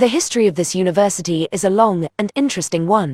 The history of this university is a long and interesting one.